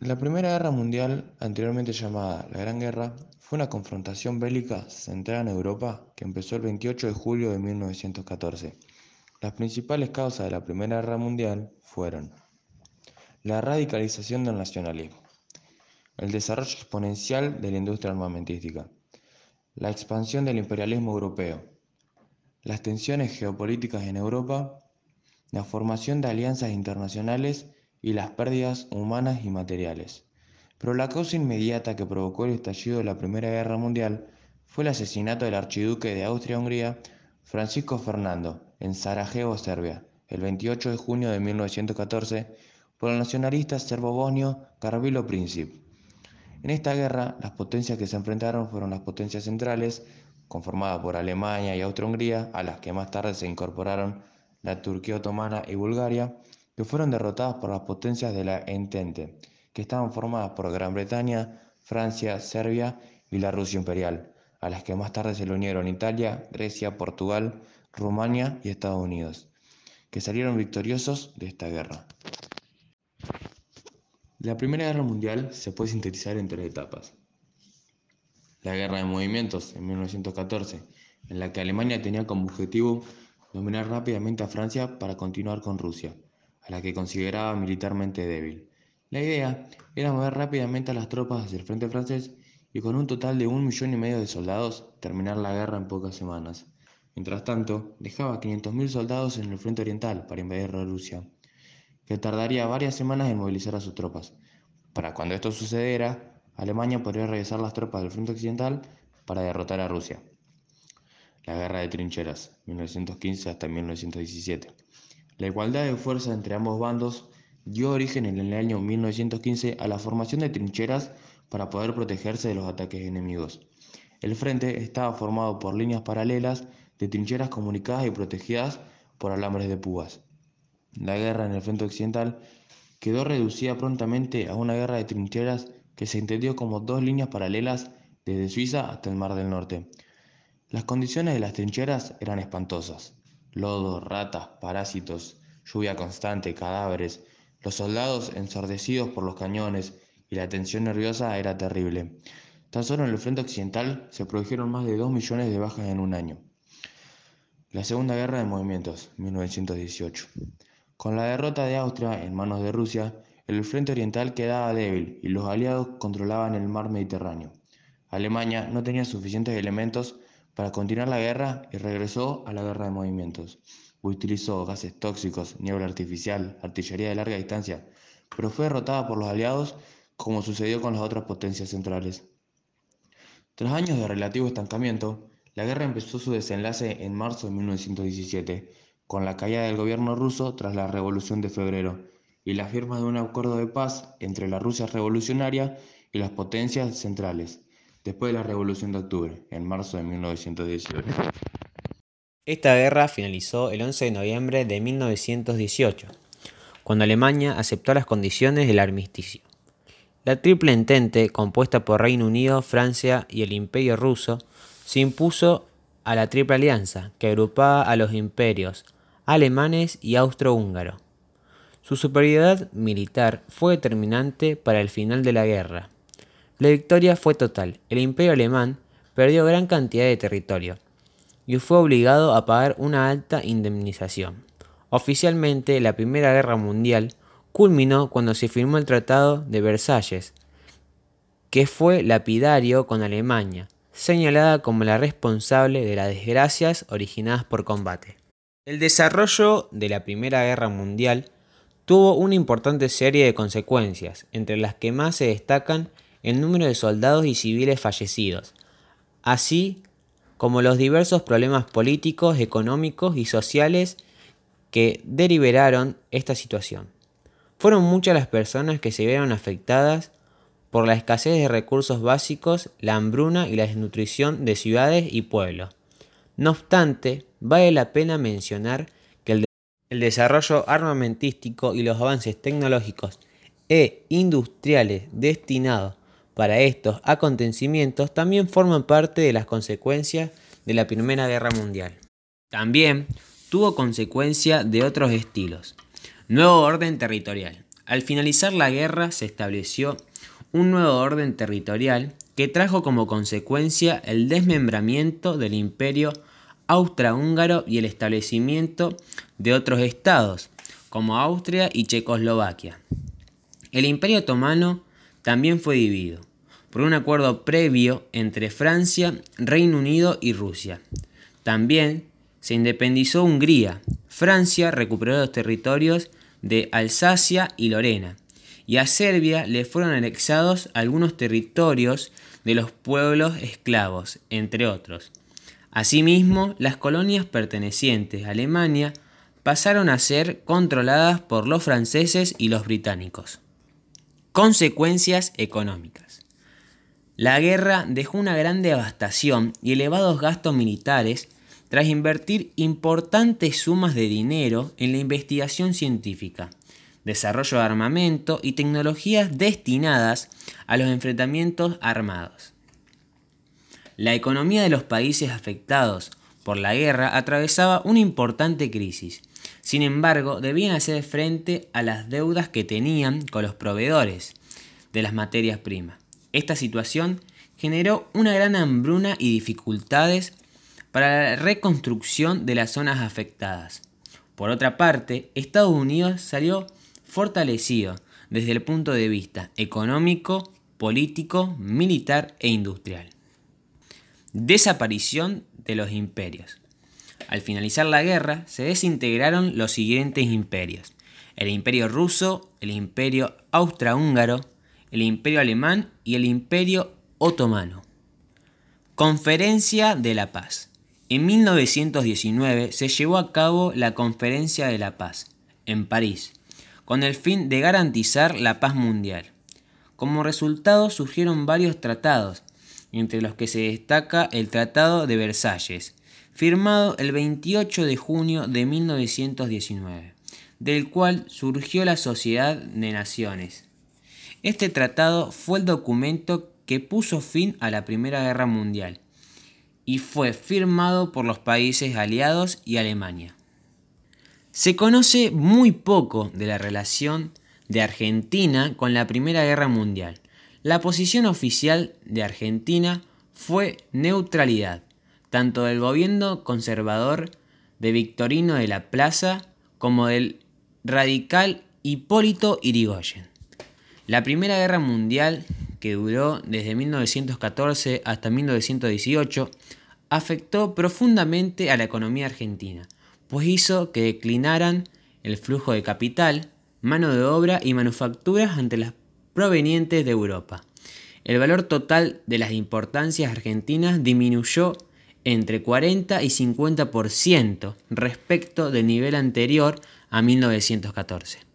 La Primera Guerra Mundial, anteriormente llamada la Gran Guerra, fue una confrontación bélica centrada en Europa que empezó el 28 de julio de 1914. Las principales causas de la Primera Guerra Mundial fueron la radicalización del nacionalismo, el desarrollo exponencial de la industria armamentística, la expansión del imperialismo europeo, las tensiones geopolíticas en Europa, la formación de alianzas internacionales y las pérdidas humanas y materiales. Pero la causa inmediata que provocó el estallido de la Primera Guerra Mundial fue el asesinato del archiduque de Austria-Hungría, Francisco Fernando, en Sarajevo, Serbia, el 28 de junio de 1914, por el nacionalista serbo-bosnio Carvilo Princip. En esta guerra, las potencias que se enfrentaron fueron las potencias centrales, conformadas por Alemania y Austria-Hungría, a las que más tarde se incorporaron la Turquía otomana y Bulgaria, que fueron derrotadas por las potencias de la Entente, que estaban formadas por Gran Bretaña, Francia, Serbia y la Rusia imperial, a las que más tarde se le unieron Italia, Grecia, Portugal, Rumania y Estados Unidos, que salieron victoriosos de esta guerra. La Primera Guerra Mundial se puede sintetizar en tres etapas. La Guerra de Movimientos en 1914, en la que Alemania tenía como objetivo dominar rápidamente a Francia para continuar con Rusia a la que consideraba militarmente débil. La idea era mover rápidamente a las tropas hacia el frente francés y con un total de un millón y medio de soldados terminar la guerra en pocas semanas. Mientras tanto, dejaba 500.000 soldados en el frente oriental para invadir Rusia, que tardaría varias semanas en movilizar a sus tropas. Para cuando esto sucediera, Alemania podría regresar las tropas del frente occidental para derrotar a Rusia. La Guerra de Trincheras, 1915 hasta 1917. La igualdad de fuerza entre ambos bandos dio origen en el año 1915 a la formación de trincheras para poder protegerse de los ataques enemigos. El frente estaba formado por líneas paralelas de trincheras comunicadas y protegidas por alambres de púas. La guerra en el frente occidental quedó reducida prontamente a una guerra de trincheras que se entendió como dos líneas paralelas desde Suiza hasta el Mar del Norte. Las condiciones de las trincheras eran espantosas lodo, ratas, parásitos, lluvia constante, cadáveres, los soldados ensordecidos por los cañones y la tensión nerviosa era terrible. Tan solo en el frente occidental se produjeron más de 2 millones de bajas en un año. La Segunda Guerra de Movimientos, 1918. Con la derrota de Austria en manos de Rusia, el frente oriental quedaba débil y los aliados controlaban el mar Mediterráneo. Alemania no tenía suficientes elementos para continuar la guerra y regresó a la guerra de movimientos. Utilizó gases tóxicos, niebla artificial, artillería de larga distancia, pero fue derrotada por los aliados como sucedió con las otras potencias centrales. Tras años de relativo estancamiento, la guerra empezó su desenlace en marzo de 1917, con la caída del gobierno ruso tras la Revolución de Febrero y la firma de un acuerdo de paz entre la Rusia revolucionaria y las potencias centrales después de la Revolución de Octubre, en marzo de 1918. Esta guerra finalizó el 11 de noviembre de 1918, cuando Alemania aceptó las condiciones del armisticio. La Triple Entente, compuesta por Reino Unido, Francia y el Imperio ruso, se impuso a la Triple Alianza, que agrupaba a los imperios alemanes y austrohúngaro. Su superioridad militar fue determinante para el final de la guerra. La victoria fue total. El imperio alemán perdió gran cantidad de territorio y fue obligado a pagar una alta indemnización. Oficialmente, la Primera Guerra Mundial culminó cuando se firmó el Tratado de Versalles, que fue lapidario con Alemania, señalada como la responsable de las desgracias originadas por combate. El desarrollo de la Primera Guerra Mundial tuvo una importante serie de consecuencias, entre las que más se destacan el número de soldados y civiles fallecidos, así como los diversos problemas políticos, económicos y sociales que deliberaron esta situación. Fueron muchas las personas que se vieron afectadas por la escasez de recursos básicos, la hambruna y la desnutrición de ciudades y pueblos. No obstante, vale la pena mencionar que el, el desarrollo armamentístico y los avances tecnológicos e industriales destinados para estos acontecimientos también forman parte de las consecuencias de la Primera Guerra Mundial. También tuvo consecuencia de otros estilos. Nuevo orden territorial. Al finalizar la guerra se estableció un nuevo orden territorial que trajo como consecuencia el desmembramiento del imperio austrohúngaro y el establecimiento de otros estados, como Austria y Checoslovaquia. El imperio otomano también fue dividido por un acuerdo previo entre Francia, Reino Unido y Rusia. También se independizó Hungría. Francia recuperó los territorios de Alsacia y Lorena, y a Serbia le fueron anexados algunos territorios de los pueblos esclavos, entre otros. Asimismo, las colonias pertenecientes a Alemania pasaron a ser controladas por los franceses y los británicos. Consecuencias económicas. La guerra dejó una gran devastación y elevados gastos militares tras invertir importantes sumas de dinero en la investigación científica, desarrollo de armamento y tecnologías destinadas a los enfrentamientos armados. La economía de los países afectados por la guerra atravesaba una importante crisis. Sin embargo, debían hacer frente a las deudas que tenían con los proveedores de las materias primas. Esta situación generó una gran hambruna y dificultades para la reconstrucción de las zonas afectadas. Por otra parte, Estados Unidos salió fortalecido desde el punto de vista económico, político, militar e industrial. Desaparición de los imperios. Al finalizar la guerra, se desintegraron los siguientes imperios. El imperio ruso, el imperio austrohúngaro, el imperio alemán y el imperio otomano. Conferencia de la Paz. En 1919 se llevó a cabo la Conferencia de la Paz, en París, con el fin de garantizar la paz mundial. Como resultado surgieron varios tratados, entre los que se destaca el Tratado de Versalles, firmado el 28 de junio de 1919, del cual surgió la Sociedad de Naciones. Este tratado fue el documento que puso fin a la Primera Guerra Mundial y fue firmado por los países aliados y Alemania. Se conoce muy poco de la relación de Argentina con la Primera Guerra Mundial. La posición oficial de Argentina fue neutralidad, tanto del gobierno conservador de Victorino de la Plaza como del radical Hipólito Irigoyen. La Primera Guerra Mundial, que duró desde 1914 hasta 1918, afectó profundamente a la economía argentina, pues hizo que declinaran el flujo de capital, mano de obra y manufacturas ante las provenientes de Europa. El valor total de las importancias argentinas disminuyó entre 40 y 50% respecto del nivel anterior a 1914.